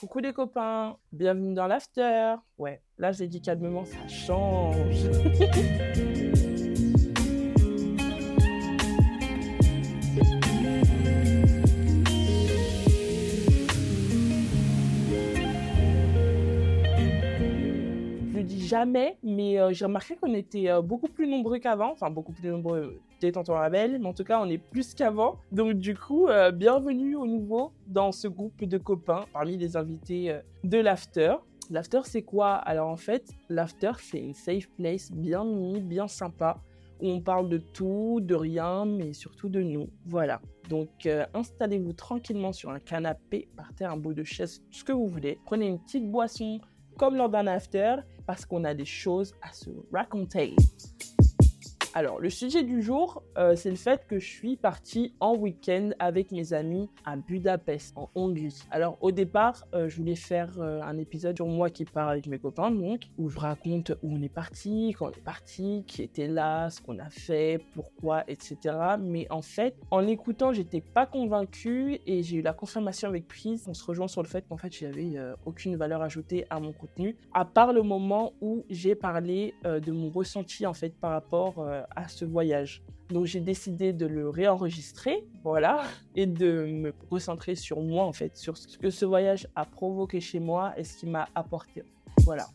Coucou les copains, bienvenue dans l'after. Ouais, là j'ai dit calmement, ça change. jamais, mais euh, j'ai remarqué qu'on était euh, beaucoup plus nombreux qu'avant. Enfin, beaucoup plus nombreux, peut-être en Rabel, mais en tout cas, on est plus qu'avant. Donc, du coup, euh, bienvenue au nouveau dans ce groupe de copains parmi les invités de l'After. L'After, c'est quoi? Alors, en fait, l'After, c'est une safe place bien mimi, bien sympa, où on parle de tout, de rien, mais surtout de nous. Voilà. Donc, installez-vous tranquillement sur un canapé, par terre, un bout de chaise, ce que vous voulez. Prenez une petite boisson comme lors d'un after parce qu'on a des choses à se raconter. Alors, le sujet du jour, euh, c'est le fait que je suis partie en week-end avec mes amis à Budapest, en Hongrie. Alors, au départ, euh, je voulais faire euh, un épisode sur moi qui parle avec mes copains, donc, où je raconte où on est parti, quand on est parti, qui était là, ce qu'on a fait, pourquoi, etc. Mais en fait, en l'écoutant, j'étais pas convaincue et j'ai eu la confirmation avec Prise. On se rejoint sur le fait qu'en fait, j'avais aucune valeur ajoutée à mon contenu, à part le moment où j'ai parlé de mon ressenti, en fait, par rapport à ce voyage. Donc j'ai décidé de le réenregistrer, voilà, et de me recentrer sur moi en fait, sur ce que ce voyage a provoqué chez moi et ce qui m'a apporté. Voilà.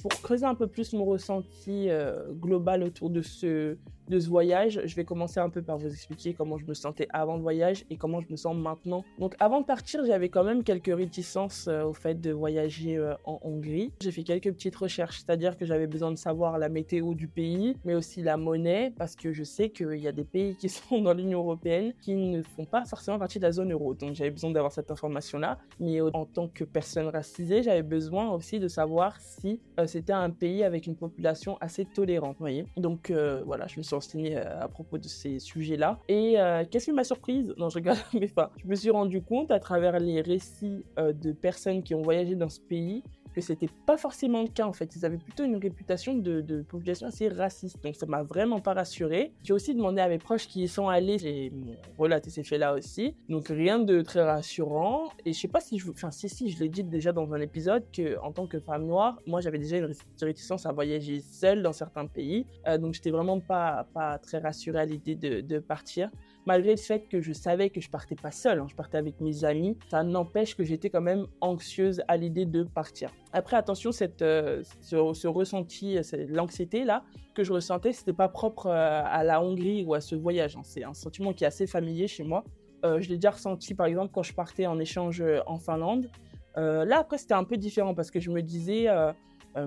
Pour creuser un peu plus mon ressenti euh, global autour de ce, de ce voyage, je vais commencer un peu par vous expliquer comment je me sentais avant le voyage et comment je me sens maintenant. Donc avant de partir, j'avais quand même quelques réticences euh, au fait de voyager euh, en Hongrie. J'ai fait quelques petites recherches, c'est-à-dire que j'avais besoin de savoir la météo du pays, mais aussi la monnaie, parce que je sais qu'il y a des pays qui sont dans l'Union européenne qui ne font pas forcément partie de la zone euro. Donc j'avais besoin d'avoir cette information-là. Mais en tant que personne racisée, j'avais besoin aussi de savoir si euh, c'était un pays avec une population assez tolérante. Voyez Donc voilà, je me suis euh, à propos de ces sujets-là. Et euh, qu'est-ce qui m'a surprise? Non, je regarde, mais pas. Je me suis rendu compte à travers les récits euh, de personnes qui ont voyagé dans ce pays que c'était pas forcément le cas en fait. Ils avaient plutôt une réputation de, population assez raciste, donc ça m'a vraiment pas rassuré. J'ai aussi demandé à mes proches qui y sont allés, j'ai relaté ces faits-là aussi, donc rien de très rassurant. Et je sais pas si je, enfin si si, je l'ai dit déjà dans un épisode que en tant que femme noire, moi j'avais déjà une réticence à voyager seule dans certains pays, euh, donc j'étais vraiment pas pas très rassurée à l'idée de partir malgré le fait que je savais que je partais pas seule, hein, je partais avec mes amis, ça n'empêche que j'étais quand même anxieuse à l'idée de partir. Après, attention, cette, euh, ce, ressenti, l'anxiété là que je ressentais, c'était pas propre euh, à la Hongrie ou à ce voyage. Hein. C'est un sentiment qui est assez familier chez moi. Euh, je l'ai déjà ressenti par exemple quand je partais en échange en Finlande. là, après, c'était un peu différent parce que je me disais,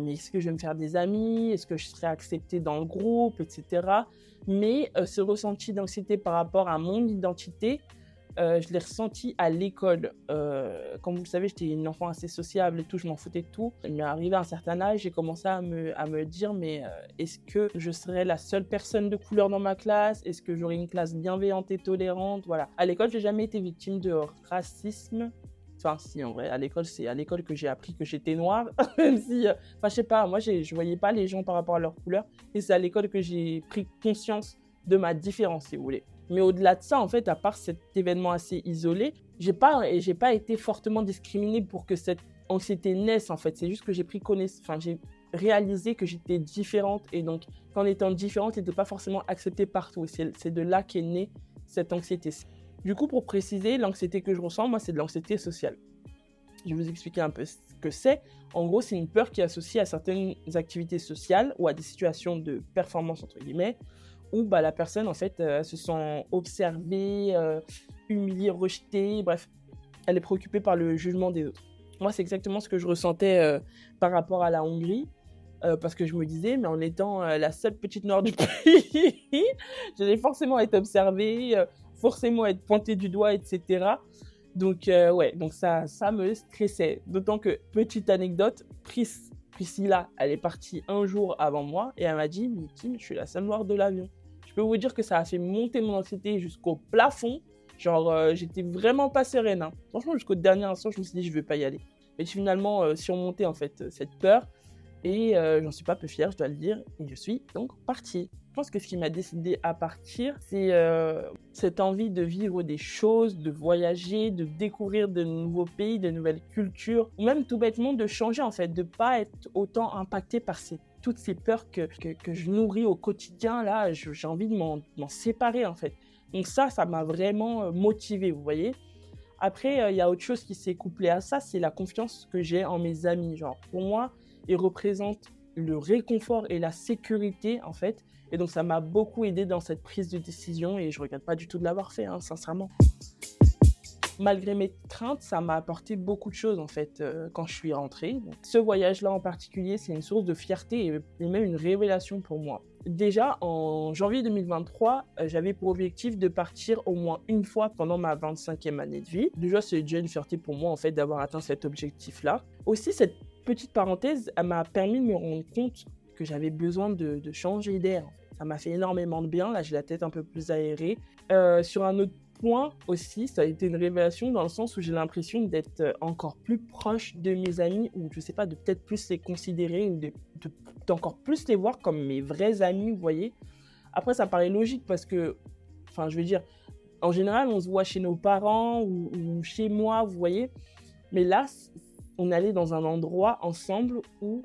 mais est-ce que je vais me faire des amis? Est-ce que je serai acceptée dans le groupe, etc mais euh, ce ressenti d'anxiété par rapport à mon identité, euh, je l'ai ressenti à l'école. Euh, comme vous le savez, j'étais une enfant assez sociable et tout, je m'en foutais de tout. Mais arrivé à un certain âge, j'ai commencé à me, à me dire, mais est-ce que je serais la seule personne de couleur dans ma classe? Est-ce que j'aurais une classe bienveillante et tolérante? Voilà. À l'école, j'ai jamais été victime de racisme Enfin, si, en vrai, à l'école, c'est à l'école que j'ai appris que j'étais noire. Même si, euh, enfin, je sais pas, moi, je voyais pas les gens par rapport à leur couleur. Et c'est à l'école que j'ai pris conscience de ma différence, si vous voulez. Mais au-delà de ça, en fait, à part cet événement assez isolé, j'ai pas, j'ai pas été fortement discriminée pour que cette anxiété naisse, en fait. C'est juste que j'ai pris connaissance, enfin, j'ai réalisé que j'étais différente. Et donc, qu'en étant différente, j'étais pas forcément acceptée partout. C'est de là qu'est née cette anxiété. Du coup, pour préciser, l'anxiété que je ressens, moi, c'est de l'anxiété sociale. Je vais vous expliquer un peu ce que c'est. En gros, c'est une peur qui est associée à certaines activités sociales ou à des situations de performance, entre guillemets, où bah, la personne, en fait, euh, se sent observée, euh, humiliée, rejetée, bref, elle est préoccupée par le jugement des autres. Moi, c'est exactement ce que je ressentais euh, par rapport à la Hongrie. parce que je me disais, mais en étant la seule petite noire du pays, j'allais forcément être observée, forcément être pointé du doigt, etc. Donc, euh, ouais, donc ça, ça me stressait. D'autant que, petite anecdote, Pris, Priscilla, elle est partie un jour avant moi et elle m'a dit Mais Kim, je suis la seule noire de l'avion. Je peux vous dire que ça a fait monter mon anxiété jusqu'au plafond. Genre, euh, j'étais vraiment pas sereine. Hein. Franchement, jusqu'au dernier instant, je me suis dit Je vais pas y aller. Mais finalement euh, surmonté en fait cette peur et j'en suis pas peu fière, je dois le dire. Et je suis donc partie. Que ce qui m'a décidé à partir, c'est euh, cette envie de vivre des choses, de voyager, de découvrir de nouveaux pays, de nouvelles cultures, ou même tout bêtement de changer en fait, de pas être autant impacté par ces toutes ces peurs que, que, je nourris au quotidien, là, j'ai envie de m'en séparer en fait. Donc ça, ça m'a vraiment euh, motivé, vous voyez. Après, euh, il y a autre chose qui s'est couplé à ça, c'est la confiance que j'ai en mes amis. Genre, pour moi, ils représentent le réconfort et la sécurité, en fait. Et donc, ça m'a beaucoup aidé dans cette prise de décision et je regrette pas du tout de l'avoir fait, hein, sincèrement malgré mes craintes, ça m'a apporté beaucoup de choses en fait euh, quand je suis rentrée. ce voyage-là en particulier, c'est une source de fierté et, même une révélation pour moi. Déjà en janvier 2023, euh, j'avais pour objectif de partir au moins une fois pendant ma 25e année de vie. Déjà, c'est déjà une fierté pour moi en fait d'avoir atteint cet objectif-là. Aussi, cette petite parenthèse, elle m'a permis de me rendre compte que j'avais besoin de, changer d'air. Ça m'a fait énormément de bien. Là, j'ai la tête un peu plus aérée. Euh, sur un autre point aussi, ça a été une révélation dans le sens où j'ai l'impression d'être euh, encore plus proche de mes amis, ou je sais pas, de peut-être plus les considérer, ou d'encore plus les voir comme mes vrais amis, vous voyez. Après, ça paraît logique parce que, enfin, je veux dire, en général, on se voit chez nos parents ou, chez moi, vous voyez. Mais là, on allait dans un endroit ensemble où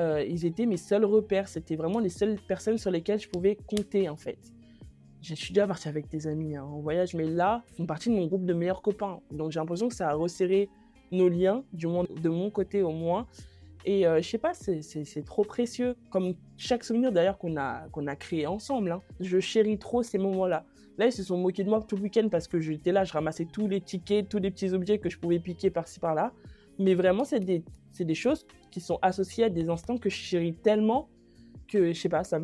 euh, ils étaient mes seuls repères. C'était vraiment les seules personnes sur lesquelles je pouvais compter, en fait je suis déjà partie avec des amis hein, en voyage, mais là, ils font partie de mon groupe de meilleurs copains. Donc j'ai l'impression que ça a resserré nos liens, du moins de mon côté au moins. Et euh, je sais pas, c'est trop précieux. Comme chaque souvenir d'ailleurs qu'on a, a créé ensemble. Hein. Je chéris trop ces moments-là. Là, ils se sont moqués de moi tout le week-end parce que j'étais là, je ramassais tous les tickets, tous les petits objets que je pouvais piquer par-ci par-là. Mais vraiment, c'est des, des choses qui sont associées à des instants que je chéris tellement que, je sais pas, ça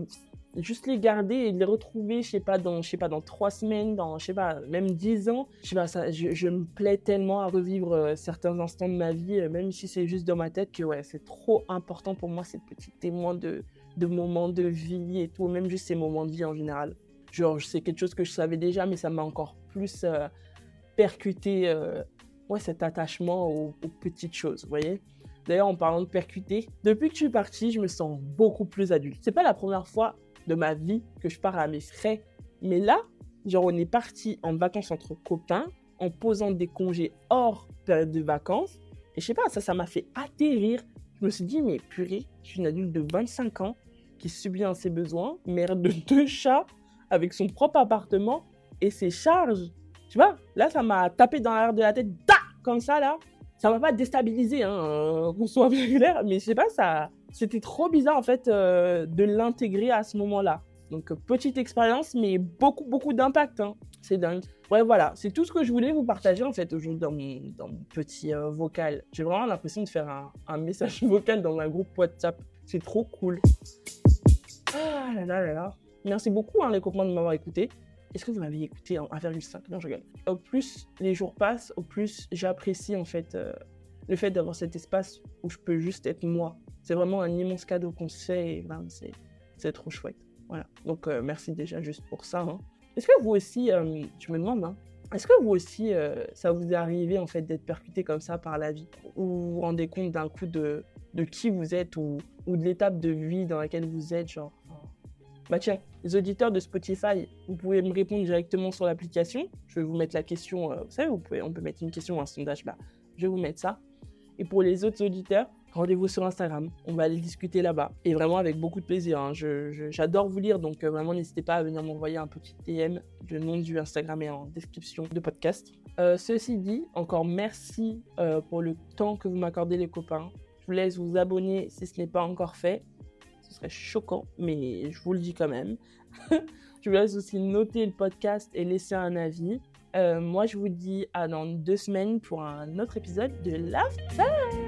juste les garder et les retrouver, je sais pas, dans, je sais pas, dans trois semaines, dans, je sais pas, même dix ans. Je sais pas, ça, je, me plais tellement à revivre euh, certains instants de ma vie, euh, même si c'est juste dans ma tête, que ouais, c'est trop important pour moi, ces petits témoins de, de moments de vie et tout, même juste ces moments de vie en général. Genre, c'est quelque chose que je savais déjà, mais ça m'a encore plus euh, percuté, ouais, cet attachement aux, petites choses, vous voyez D'ailleurs, en parlant de percuter, depuis que je suis partie, je me sens beaucoup plus adulte. C'est pas la première fois de ma vie que je pars à mes frais. Mais là, genre, on est parti en vacances entre copains, en posant des congés hors période de vacances. Et je sais pas, ça, ça m'a fait atterrir. Je me suis dit, mais purée, je suis une adulte de 25 ans qui subit ses besoins, mère de deux chats, avec son propre appartement et ses charges. Tu vois, là, ça m'a tapé dans l'air de la tête, comme ça, là. Ça m'a pas déstabilisé, hein, euh, qu'on soit clair, mais je sais pas, ça, c'était trop bizarre en fait euh, de l'intégrer à ce moment-là. Donc euh, petite expérience, mais beaucoup beaucoup d'impact. Hein. C'est dingue. Ouais, voilà, c'est tout ce que je voulais vous partager en fait aujourd'hui dans mon, petit vocal. J'ai vraiment l'impression de faire un, un, message vocal dans un groupe WhatsApp. C'est trop cool. Ah là là là là. Merci beaucoup hein, les copains de m'avoir écouté. Est-ce que vous m'avez écouté en 1,5 Non, je rigole. Au plus les jours passent, au plus j'apprécie en fait le fait d'avoir cet espace où je peux juste être moi c'est vraiment un immense cadeau qu'on se fait et ben, c'est trop chouette. Voilà. Donc, euh, merci déjà juste pour ça. Hein. Est-ce que vous aussi, euh, je me demande, hein, est-ce que vous aussi, euh, ça vous est arrivé en fait d'être percuté comme ça par la vie? Ou vous vous rendez compte d'un coup de, de qui vous êtes ou, ou de l'étape de vie dans laquelle vous êtes genre? Bah tiens, les auditeurs de Spotify, vous pouvez me répondre directement sur l'application. Je vais vous mettre la question, vous savez, vous pouvez, on peut mettre une question ou un sondage, bah, je vais vous mettre ça. Et pour les autres auditeurs, rendez-vous sur Instagram. On va aller discuter là-bas. Et vraiment avec beaucoup de plaisir. Hein. J'adore vous lire, donc euh, vraiment n'hésitez pas à venir m'envoyer un petit DM. Le nom du Instagram est en description de podcast. Euh, ceci dit, encore merci euh, pour le temps que vous m'accordez les copains. Je vous laisse vous abonner si ce n'est pas encore fait. Serait choquant, mais je vous le dis quand même. je vous laisse aussi noter le podcast et laisser un avis. moi, je vous dis à dans deux semaines pour un autre épisode de Love Time.